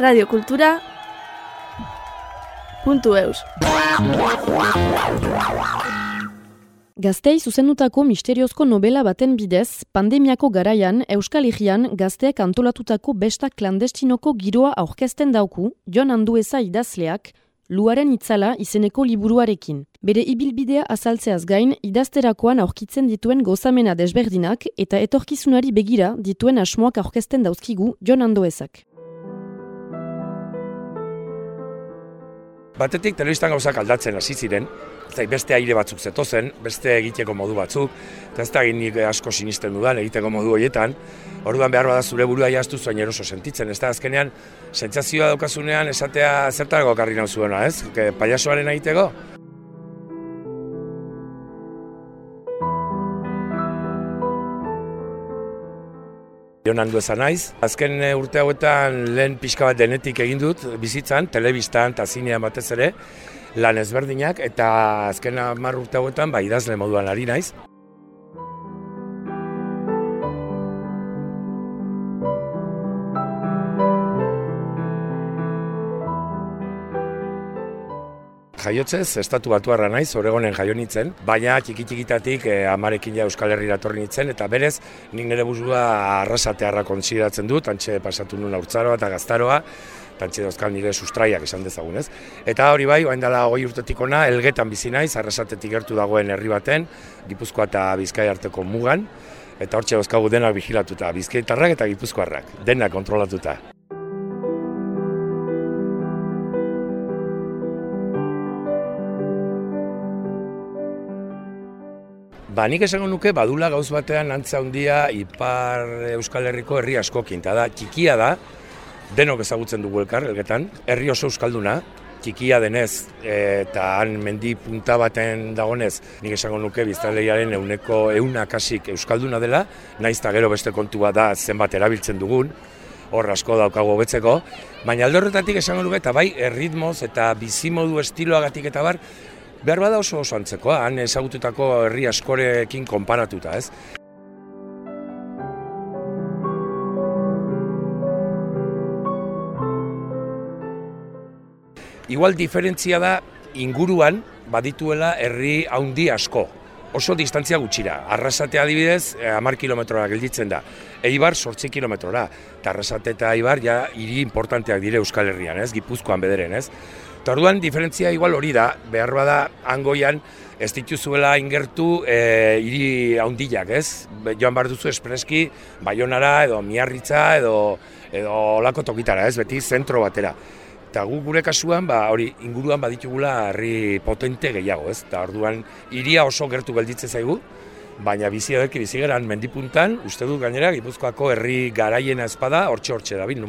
Radio Kultura puntu eus. Gaztei zuzendutako misteriozko novela baten bidez, pandemiako garaian Euskal Herrian gazteek antolatutako besta klandestinoko giroa aurkezten dauku, Jon Andueza idazleak, Luaren itzala izeneko liburuarekin. Bere ibilbidea azaltzeaz gain, idazterakoan aurkitzen dituen gozamena desberdinak eta etorkizunari begira dituen asmoak aurkezten dauzkigu Jon Anduezak. Batetik telebistan gauzak aldatzen hasi ziren, eta beste aire batzuk zetozen, beste egiteko modu batzuk, eta ez da nik asko sinisten dudan egiteko modu horietan, orduan behar bada zure burua jaztu zuen eroso sentitzen, ez da azkenean, sentsazioa daukazunean esatea zertarako karri nauzuena, ez? Que paiasoaren egiteko? Jonan du naiz. Azken eh, urte hauetan lehen pixka bat denetik egin dut bizitzan, telebistan eta zinean batez ere, lan ezberdinak, eta azken hamar urte hauetan bai idazle moduan ari naiz. Jaiotzez, estatu batu harra naiz, oregonen jaio nintzen, baina txiki-txikitatik eh, amarekin ja Euskal Herri datorri nintzen, eta berez, nik nire buzua arrasatearra kontsideratzen dut, antxe pasatu nuen aurtzaroa eta gaztaroa, tantxe dauzkan nire sustraiak esan dezagun, ez? Eta hori bai, oain dela hogei urtetik ona, elgetan bizi naiz, arrasatetik gertu dagoen herri baten, Gipuzkoa eta Bizkai arteko mugan, eta hortxe dauzkagu denak vigilatuta, Bizkaitarrak eta Gipuzkoarrak, denak kontrolatuta. Ba, nik esango nuke badula gauz batean antza handia Ipar Euskal Herriko herri askokin, eta da, txikia da, denok ezagutzen dugu elkar, elgetan, herri oso euskalduna, txikia denez eta han mendi punta baten dagonez, nik esango nuke biztanleiaren euneko eunakasik euskalduna dela, naiz gero beste kontua da zenbat erabiltzen dugun, hor asko daukago hobetzeko, baina alde horretatik esango nuke eta bai erritmoz eta bizimodu estiloagatik eta bar, behar bada oso oso antzekoa, han ezagututako herri askorekin konparatuta, ez? Igual diferentzia da inguruan badituela herri haundi asko. Oso distantzia gutxira. Arrasate adibidez, eh, hamar kilometrora gelditzen da. Eibar sortzi kilometrora. Eta Arrasate eta Eibar ja hiri importanteak dire Euskal Herrian, ez? Gipuzkoan bederen, ez? Eta orduan diferentzia igual hori da, behar bada angoian ez dituzuela ingertu e, hiri haundilak, ez? Joan behar duzu espreski, baionara edo miarritza edo, edo olako tokitara, ez? Beti zentro batera. Eta gu gure kasuan, ba, hori inguruan baditugula herri potente gehiago, ez? Eta orduan hiria oso gertu gelditze zaigu, baina bizi ederki bizi geran mendipuntan, uste dut gainera, Gipuzkoako herri garaiena espada, hortxe hortxe da, bin.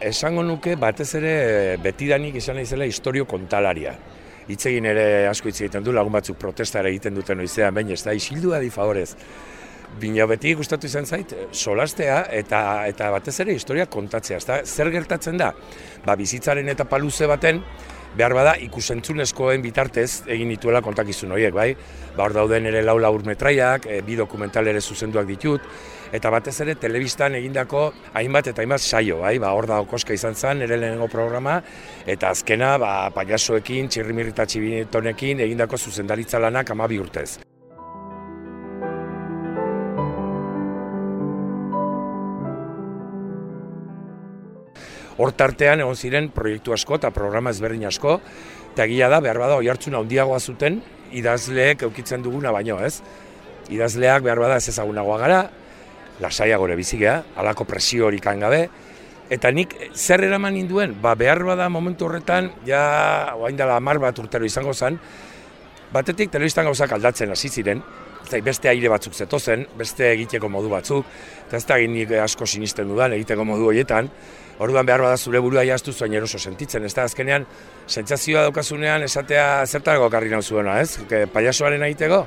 Esango nuke batez ere betidanik izan naizela historio kontalaria. Hitz ere asko hitz egiten du lagun batzuk protestara egiten duten noizean, baina ez da isildua di favorez. Bina beti gustatu izan zait, solastea eta eta batez ere historia kontatzea. Ezta zer gertatzen da? Ba, bizitzaren eta paluze baten behar bada ikusentzunezkoen bitartez egin dituela kontakizun horiek, bai? Ba, hor dauden ere lau laur metraiak, e, bi dokumental ere zuzenduak ditut, eta batez ere telebistan egindako hainbat eta hainbat saio, bai? Ba, hor da okoska izan zen, ere lehenengo programa, eta azkena, ba, paiasoekin, txirrimirrita txibitonekin egindako zuzendaritza lanak amabi urtez. Hortartean egon ziren proiektu asko eta programa ezberdin asko, eta gila da, behar bada, oi hartzuna handiagoa zuten, idazleek eukitzen duguna baino, ez? Idazleak behar bada ez ezagunagoa gara, lasaia gore bizigea, alako presio hori gabe, eta nik zer eraman induen, ba, behar bada momentu horretan, ja, oain dela amar bat urtero izango zen, batetik telebistan gauzak aldatzen hasi ziren, eta beste aire batzuk zetozen, beste egiteko modu batzuk, eta ez da nik asko sinisten dudan egiteko modu horietan, Orduan behar bada zure burua jaztu zuen eroso sentitzen, ez da azkenean, sentsazioa daukazunean esatea zertarako karri nauzuena, ez? Que paiasoaren egiteko?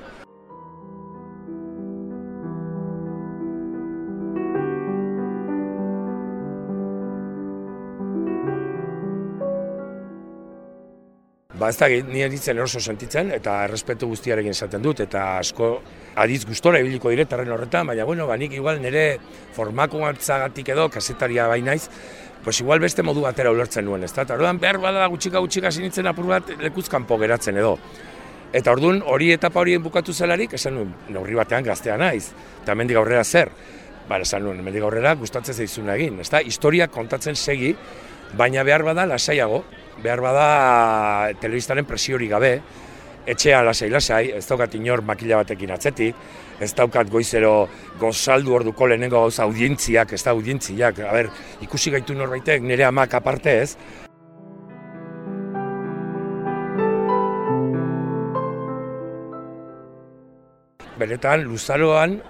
Ba ez da, ni eritzen oso sentitzen, eta errespetu guztiarekin esaten dut, eta asko adiz gustora ibiliko diretarren horretan, baina bueno, ba, nik igual nire formako antzagatik edo, kasetaria bainaiz, pues igual beste modu batera ulertzen nuen, ez da? Eta orduan behar bada gutxika gutxika sinitzen apur bat lekuzkanpo geratzen edo. Eta orduan hori etapa horien bukatu zelarik, esan nuen, neurri batean gaztea naiz, eta mendik aurrera zer. Ba, esan nuen, mendik aurrera gustatzen zaizuna egin, ez da? Historia kontatzen segi, baina behar bada lasaiago, behar bada telebistaren presiori gabe, etxea lasai lasai, ez daukat inor makila batekin atzetik, ez daukat goizero gozaldu orduko lehenengo gauza audientziak, ez da audientziak, a ber, ikusi gaitu norbaitek nire amak aparte ez. Benetan, luzaroan,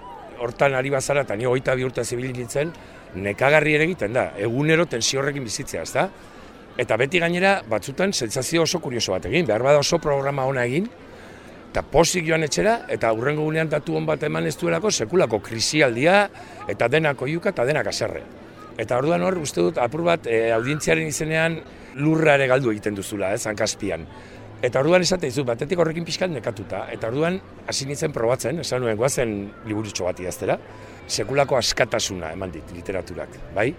hortan ari bazara, eta nio goita bi urte zibilitzen, nekagarri ere egiten da, egunero tensio horrekin bizitzea, ez da? Eta beti gainera, batzutan, sentsazio oso kurioso bat egin, behar bada oso programa ona egin, eta posik joan etxera, eta hurrengo gunean datu hon bat eman ez duelako, sekulako krisialdia, eta denako iuka, eta denak aserre. Eta orduan hor, uste dut, apur bat, e, audientziaren izenean lurra ere galdu egiten duzula, ez, hankaspian. Eta orduan esate dizu, batetik horrekin pixkat nekatuta, eta orduan hasi nintzen probatzen, esan nuen, guazen liburutxo bat idaztera, sekulako askatasuna eman dit literaturak, bai?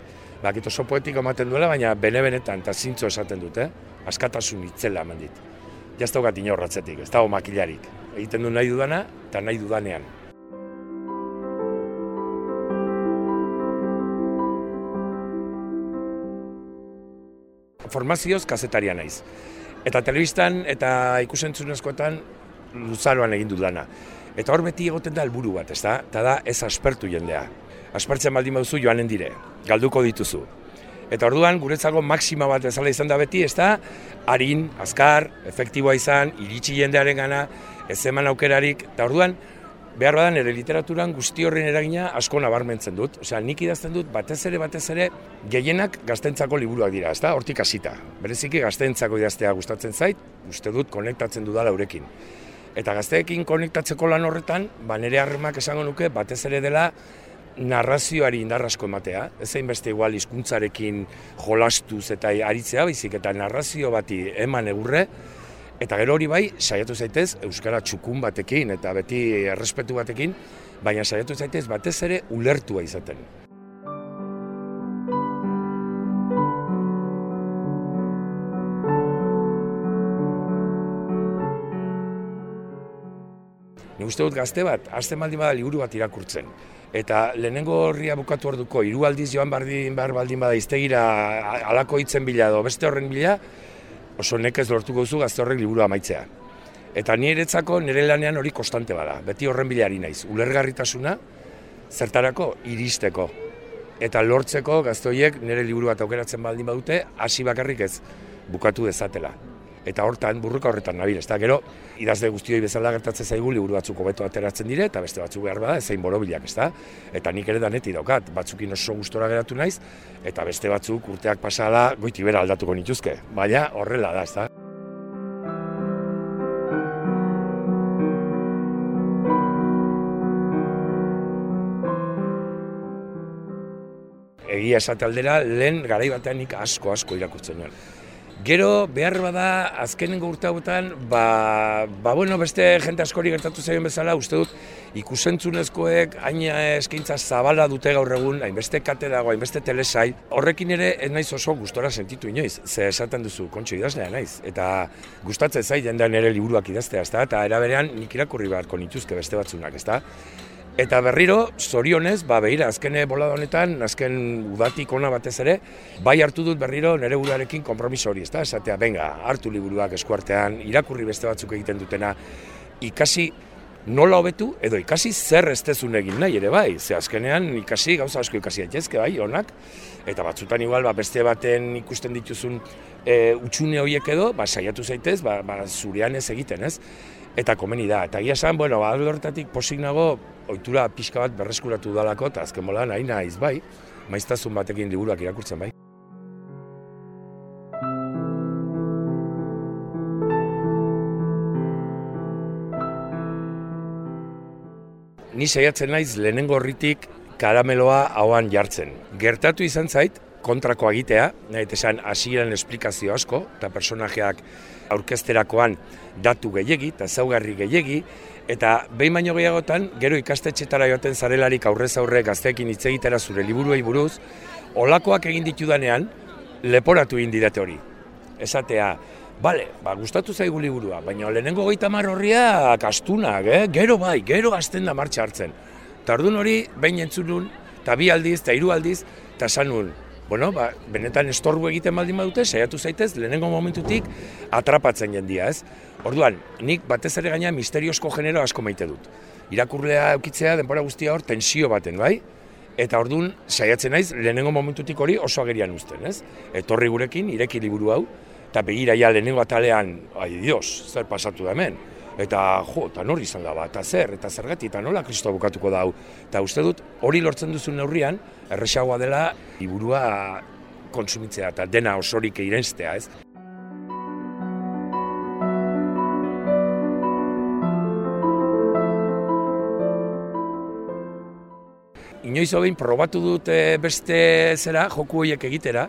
Bakit oso poetiko ematen duela, baina bene-benetan eta zintzo esaten dute, askatasun itzela eman dit. Jazta hokat inorratzetik, ez dago makilarik. Egiten du nahi dudana eta nahi dudanean. Formazioz kazetaria naiz. Eta telebistan eta ikusentzunezkoetan luzaroan egin dudana. Eta hor beti egoten da helburu bat, ez da? Eta da ez aspertu jendea aspertzen baldin baduzu joanen dire, galduko dituzu. Eta orduan guretzako maksima bat ezala izan da beti, ez da, harin, azkar, efektiboa izan, iritsi jendearen gana, ez eman aukerarik, eta orduan, behar badan ere literaturan guzti horren eragina asko nabarmentzen dut. Osea, nik idazten dut batez ere, batez ere, gehienak gaztentzako liburuak dira, ez da, hortik hasita. Bereziki gaztentzako idaztea gustatzen zait, uste dut konektatzen dudala urekin. Eta gazteekin konektatzeko lan horretan, ba nire harremak esango nuke, batez ere dela, narrazioari indarrasko ematea, ez zein beste igual hizkuntzarekin jolastuz eta aritzea baizik eta narrazio bati eman egurre, eta gero hori bai, saiatu zaitez, Euskara txukun batekin eta beti errespetu batekin, baina saiatu zaitez batez ere ulertua izaten. Ni uste dut gazte bat, azte maldi bada liburu bat irakurtzen eta lehenengo horria bukatu orduko hiru aldiz joan bardin behar baldin bada iztegira alako hitzen bila edo beste horren bila oso nekez lortuko zu gazte horrek liburu amaitzea. Eta ni eretzako nire lanean hori konstante bada, beti horren bilari naiz. Ulergarritasuna zertarako iristeko. Eta lortzeko gaztoiek nire liburu bat aukeratzen baldin badute, hasi bakarrik ez bukatu dezatela eta hortan burruka horretan nabil, ez da, gero, idazde guztioi bezala gertatzen zaigu liburu batzuk hobeto ateratzen dire, eta beste batzuk behar bada, ezein borobilak, ez da, eta nik ere daneti daukat, batzukin oso gustora geratu naiz, eta beste batzuk urteak pasala goiti bera aldatuko nituzke, baina horrela da, ez da. Egia esate aldera, lehen garai batean nik asko asko irakurtzen nuen. Gero, behar bada, azkenengo urte hauetan, ba, ba, bueno, beste jente askori gertatu zaien bezala, uste dut, ikusentzunezkoek hain eskaintza zabala dute gaur egun, hainbeste kate dago, hainbeste telesai, horrekin ere ez naiz oso gustora sentitu inoiz, ze esaten duzu, kontxo idazlea naiz, eta gustatzen zait jendean ere liburuak idaztea, ezta? eta eraberean nik irakurri beharko nituzke beste batzunak, ezta? Eta berriro, zorionez, ba, behira, azken bolada honetan, azken udatik ona batez ere, bai hartu dut berriro nere buruarekin kompromiso hori, ez da? Esatea, benga, hartu liburuak eskuartean, irakurri beste batzuk egiten dutena, ikasi nola hobetu, edo ikasi zer ez egin nahi ere bai, ze azkenean ikasi gauza asko ikasi aitezke bai, onak, eta batzutan igual, ba, beste baten ikusten dituzun e, utxune horiek edo, ba, saiatu zaitez, ba, ba, zurean ez egiten, ez? Eta komeni da. Eta gira esan, bueno, ba, horretatik posik nago, oitura pixka bat berreskuratu dalako, eta azken mola nahi naiz, bai, maiztazun batekin liburuak irakurtzen, bai. Ni saiatzen naiz lehenengo horritik karameloa hauan jartzen. Gertatu izan zait, kontrako egitea, nahi esan hasieran esplikazio asko, eta personajeak aurkezterakoan datu gehiegi, eta zaugarri gehiegi, eta behin baino gehiagotan, gero ikastetxetara joaten zarelarik aurrez aurre gazteekin hitz egitera zure liburuei buruz, olakoak egin ditudanean, leporatu egin didate hori. Esatea, bale, ba, gustatu zaigu liburua, baina lehenengo goita horriak astunak, eh? gero bai, gero azten da martxa hartzen. Tardun hori, behin entzunun, eta bi aldiz, eta hiru aldiz, eta sanun, bueno, ba, benetan estorbu egiten baldin badute, saiatu zaitez, lehenengo momentutik atrapatzen jendia, ez? Orduan, nik batez ere gaina misteriozko genero asko maite dut. Irakurlea eukitzea denbora guztia hor tensio baten, bai? Eta orduan, saiatzen naiz, lehenengo momentutik hori oso agerian uzten, ez? Etorri gurekin, ireki liburu hau, eta begira ja lehenengo atalean, ai dios, zer pasatu da hemen? Eta, jo, eta nori izan da bat, eta zer, eta zergatik, eta nola kristo bukatuko da hau. Eta uste dut, hori lortzen duzu neurrian, erresagoa dela, liburua konsumitzea, eta dena osorik eirenztea, ez? Inoiz hobein probatu dut beste zera, joku horiek egitera,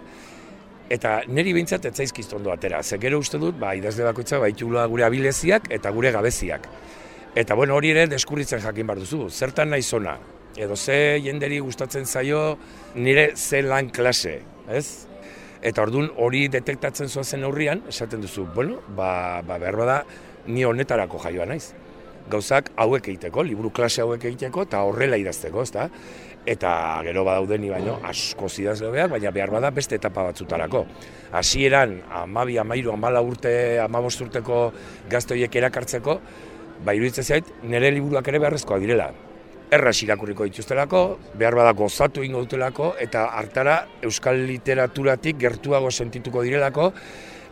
eta niri behintzat ez zaizkiz ondo atera. Ze gero uste dut, ba, idazle bakoitza baitula gure abileziak eta gure gabeziak. Eta bueno, hori ere deskurritzen jakin bar duzu. Zertan nahi zona? Edo ze jenderi gustatzen zaio nire ze lan klase, ez? Eta ordun hori detektatzen zoazen aurrian, esaten duzu, bueno, ba, ba behar bada, ni honetarako jaioa naiz. Gauzak hauek egiteko, liburu klase hauek egiteko, eta horrela idazteko, ezta? Eta gero badaude ni baino asko zidaz lebeak, baina behar bada beste etapa batzutarako. Hasieran amabi, amairu, amala urte, amabost urteko gaztoiek erakartzeko, ba iruditzen zait, nire liburuak ere beharrezkoa direla. Erraz irakurriko dituztelako, behar bada gozatu ingo dutelako, eta hartara euskal literaturatik gertuago sentituko direlako,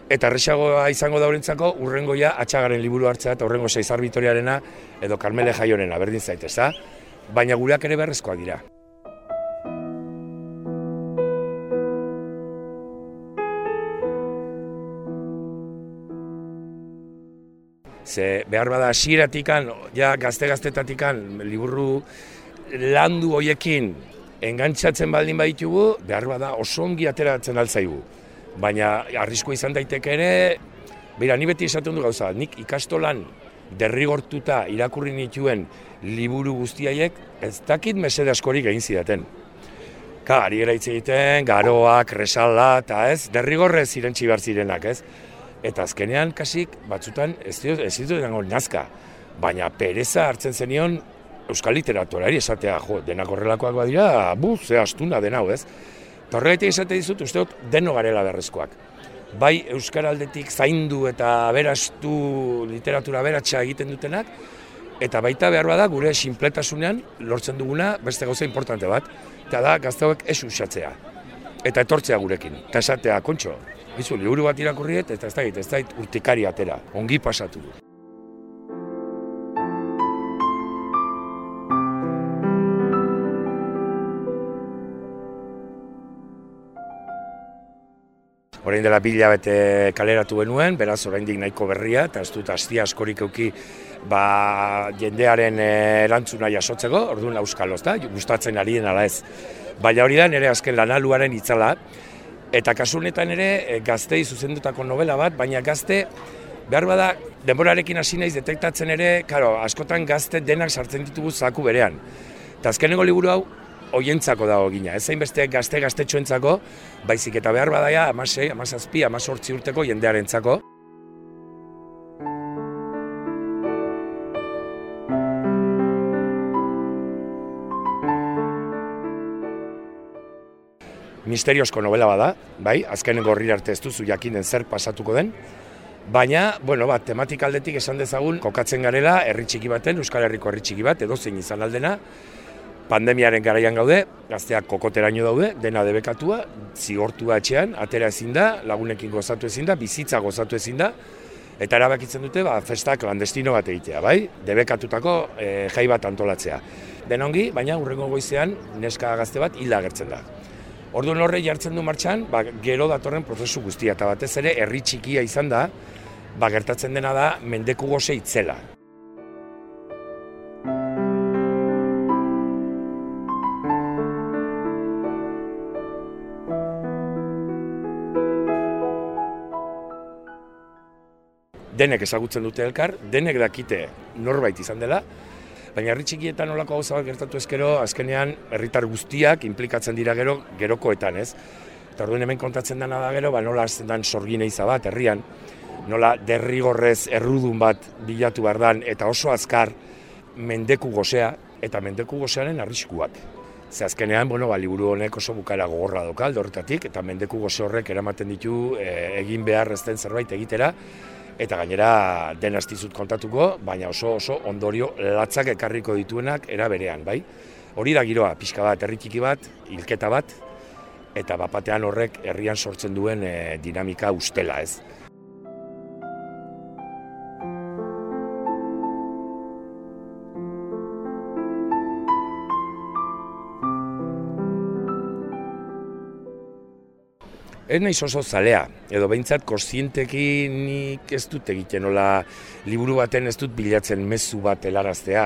eta erresagoa izango daurentzako urrengoia atxagaren liburu hartzea eta urrengo seizar bitoriarena edo Carmele Jaiorena, berdin zaitez, baina gureak ere beharrezkoa dira. Ze behar bada asiratikan, ja gazte-gaztetatikan, liburru landu hoiekin engantzatzen baldin baditugu, behar bada oso ongi ateratzen altzaigu. Baina arrisko izan daiteke ere, bera, ni beti esaten du gauza, nik ikastolan derrigortuta irakurri nituen liburu guztiaiek, ez dakit mesede askorik egin zidaten. Ka, ari egiten, garoak, resala, eta ez, derrigorrez irentxi behar zirenak, ez? Eta azkenean kasik batzutan ez dut ez dut nazka, baina pereza hartzen zenion euskal literaturari esatea, jo, denak horrelakoak badira, bu, ze astuna den hau, ez? Eta horregatik esate dizut, uste dut, deno garela berrezkoak. Bai euskaraldetik zaindu eta berastu literatura beratxa egiten dutenak, eta baita behar bada gure sinpletasunean lortzen duguna beste gauza importante bat, eta da gaztauek ez usatzea. Eta etortzea gurekin, eta esatea, kontxo, Bizu, liburu bat irakurriet, eta ez da, ez da, urtikari atera, ongi pasatu du. Horein dela bila bete kaleratu benuen, beraz oraindik nahiko berria, eta ez dut astia askorik euki ba, jendearen eh, erantzuna jasotzeko, orduan euskal, da, gustatzen ari ala ez. Baina hori da, nire azken lanaluaren itzala, Eta kasu honetan ere eh, gaztei zuzendutako novela bat, baina gazte behar bada denborarekin hasi naiz detektatzen ere, karo, askotan gazte denak sartzen ditugu zaku berean. Eta azkenengo liburu hau hoientzako dago gina, ez zain beste gazte gaztetxoentzako, baizik eta behar badaia amasei, amasazpi, amasortzi urteko jendearentzako. Misteriozko novela bada, bai, azkenen gorri arte ez duzu jakinen zer pasatuko den, baina, bueno, bat, tematik aldetik esan dezagun, kokatzen garela, herri txiki baten, Euskal Herriko herri txiki bat, edo zein izan aldena, pandemiaren garaian gaude, gazteak kokoteraino daude, dena debekatua, zigortua etxean, atera ezin da, lagunekin gozatu ezin da, bizitza gozatu ezin da, eta erabakitzen dute, ba, festa klandestino bat egitea, bai, debekatutako e, jai bat antolatzea. Denongi, baina urrengo goizean, neska gazte bat hilda agertzen da. Orduan horre jartzen du martxan, ba, gero datorren prozesu guztia, eta batez ere, herri txikia izan da, ba, gertatzen dena da, mendeku goze itzela. Denek ezagutzen dute elkar, denek dakite norbait izan dela, baina herri txikietan olako gauza bat gertatu ezkero, azkenean herritar guztiak implikatzen dira gero gerokoetan, ez? Eta orduen hemen kontatzen dena da gero, ba nola azten dan sorgine bat herrian, nola derrigorrez errudun bat bilatu behar eta oso azkar mendeku gozea, eta mendeku gozearen arriskuak. Ze azkenean, bueno, ba, liburu honek oso bukara gogorra doka aldorretatik, eta mendeku goze horrek eramaten ditu e, egin behar ezten zerbait egitera, eta gainera den astizut kontatuko, baina oso oso ondorio latzak ekarriko dituenak era berean, bai? Hori da giroa, pixka bat, herritiki bat, hilketa bat, eta bapatean horrek herrian sortzen duen e, dinamika ustela, ez? Ez nahi oso zalea, edo behintzat kostienteki nik ez dut egiten, nola liburu baten ez dut bilatzen mezu bat helaraztea,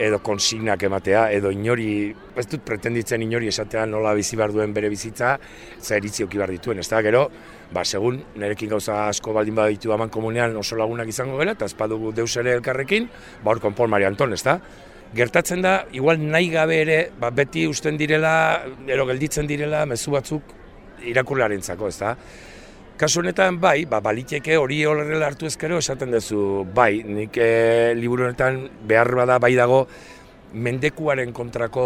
edo konsignak ematea, edo inori, ez dut pretenditzen inori esatea nola bizi behar duen bere bizitza, za eritzi oki behar dituen, ez da, gero, ba, segun, nerekin gauza asko baldin baditu aman komunean oso lagunak izango gara, eta ezpadugu deus ere elkarrekin, ba, hor konpon Mari Anton, ez da? Gertatzen da, igual nahi gabe ere, ba, beti usten direla, ero gelditzen direla, mezu batzuk irakurlaren zako, ez da? Kasu honetan, bai, ba, baliteke hori horrela hartu ezkero esaten duzu, bai, nik e, liburu honetan behar bada bai dago mendekuaren kontrako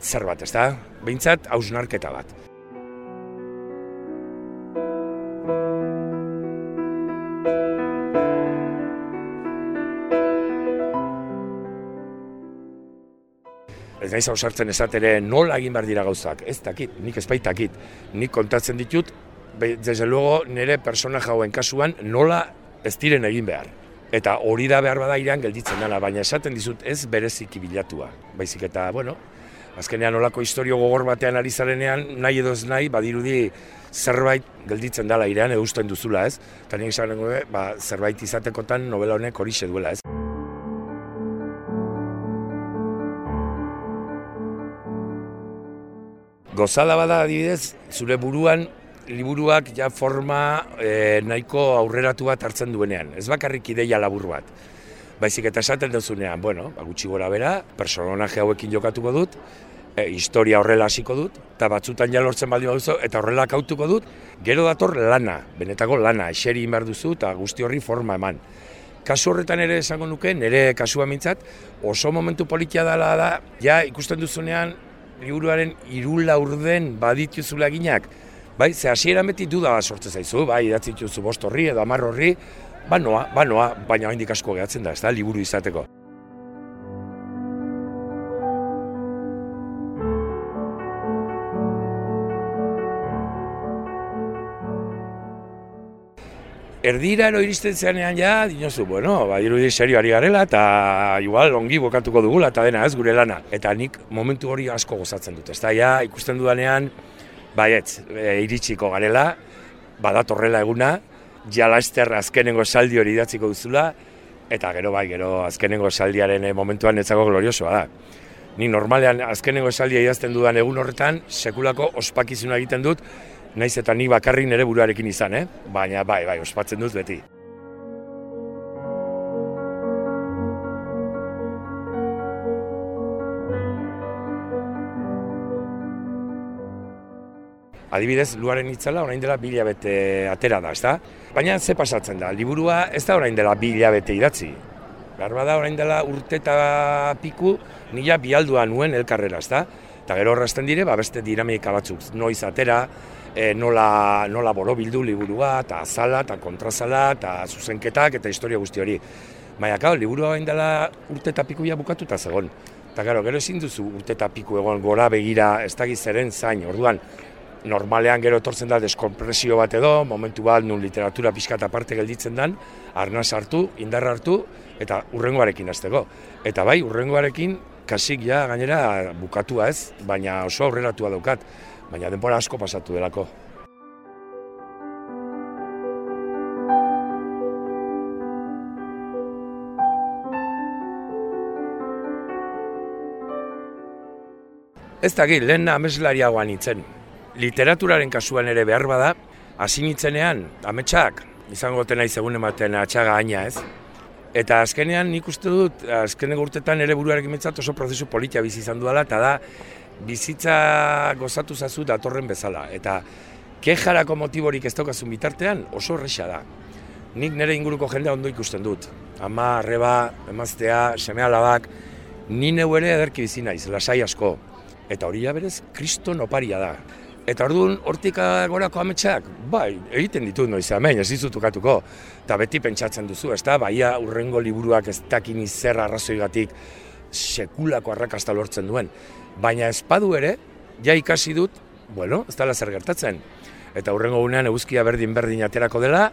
zer bat, ez da? Behintzat, hausnarketa bat. Naiz ausartzen esatere nola egin behar dira gauzak, ez dakit, nik ez baitakit, nik kontatzen ditut, desde luego nire persona jauen kasuan nola ez diren egin behar. Eta hori da behar bada iran gelditzen dela, baina esaten dizut ez bereziki bilatua. Baizik eta, bueno, azkenean olako historio gogor batean ari zarenean, nahi edo ez nahi, badirudi zerbait gelditzen dela iran, eusten duzula ez. Eta nik esan ba, zerbait izatekotan novela honek hori duela ez. Gozada bada adibidez, zure buruan liburuak ja forma e, nahiko aurreratu bat hartzen duenean. Ez bakarrik ideia labur bat. Baizik eta esaten duzunean, bueno, ba, gutxi gora bera, personaje hauekin jokatuko dut, e, historia horrela hasiko dut, eta batzutan ja lortzen baldin baduzu, eta horrela kautuko dut, gero dator lana, benetako lana, eseri inbar duzu, eta guzti horri forma eman. Kasu horretan ere esango nuke, nire kasua mintzat, oso momentu politia dela da, ja ikusten duzunean, liburuaren irula urden baditu ginak, bai, ze hasieran beti duda bat sortze zaizu, bai, idatzi dituzu bost horri edo amar horri, banoa, banoa, baina hain asko gehatzen da, ez da, liburu izateko. Erdira ero iristen zeanean ja, dinozu, bueno, ba, irudi serio ari garela, eta igual ongi bokatuko dugula, eta dena ez gure lana. Eta nik momentu hori asko gozatzen dut, ez da, ja, ikusten dudanean, baietz, e, iritsiko garela, badatorrela eguna, jala ester azkenengo saldi hori idatziko duzula, eta gero bai, gero azkenengo saldiaren e, momentuan etzago gloriosoa da. Ni normalean azkenengo saldia idazten dudan egun horretan, sekulako ospakizuna egiten dut, naiz eta ni bakarrik nire buruarekin izan, eh? baina bai, bai, ospatzen dut beti. Adibidez, luaren itzala orain dela bila bete atera da, ezta? Baina ze pasatzen da, liburua ez da orain dela bila bete idatzi. Garba da orain dela urteta piku nila bialdua nuen elkarrera, ezta? Eta gero horrezten dire, ba, beste dinamika batzuk, noiz atera, e, nola, nola borobildu liburua, eta azala, eta kontrazala, eta zuzenketak, eta historia guzti hori. Baina, kau, liburua bain dela urte eta pikuia bukatuta zegoen. Eta gero, gero ezin duzu urte eta piku egon gora begira ez da zeren zain, orduan, normalean gero etortzen da deskompresio bat edo, momentu bat nun literatura pixka eta parte gelditzen dan, arnaz hartu, indarra hartu, eta urrengoarekin azteko. Eta bai, urrengoarekin kasik ja gainera bukatua ez, baina oso aurreratua daukat baina denbora asko pasatu delako. Ez da gil, lehen ameslariagoan itzen. Literaturaren kasuan ere behar bada, hasi nitzenean, ametsak, izango tena izegun ematen atxaga aina ez. Eta azkenean nik uste dut, azkenen urtetan ere buruarekin mitzat oso prozesu politia bizi izan duela, eta da bizitza gozatu zazu datorren bezala. Eta kejarako motiborik ez daukazun bitartean oso horreza da. Nik nire inguruko jendea ondo ikusten dut. Ama, arreba, emaztea, seme alabak, ni neu ere ederki bizi naiz, lasai asko. Eta hori berez, kriston oparia da. Eta orduan, hortik gorako ametsak, bai, egiten ditu noiz hemen, ez dizut ukatuko. Eta beti pentsatzen duzu, ez da, baia urrengo liburuak ez dakin izerra arrazoigatik sekulako arrakasta lortzen duen. Baina espadu ere, ja ikasi dut, bueno, ez dela zer gertatzen. Eta urrengo gunean eguzkia berdin berdin aterako dela,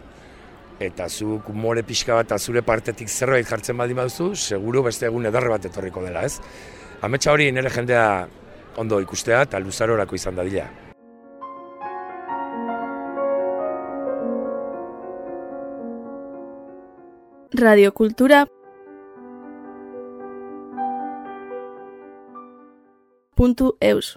eta zu more pixka bat zure partetik zerbait jartzen baldin baduzu, seguru beste egun edarre bat etorriko dela, ez? Ametsa hori nire jendea ondo ikustea eta luzarorako izan dadila. radiokultura puntu eus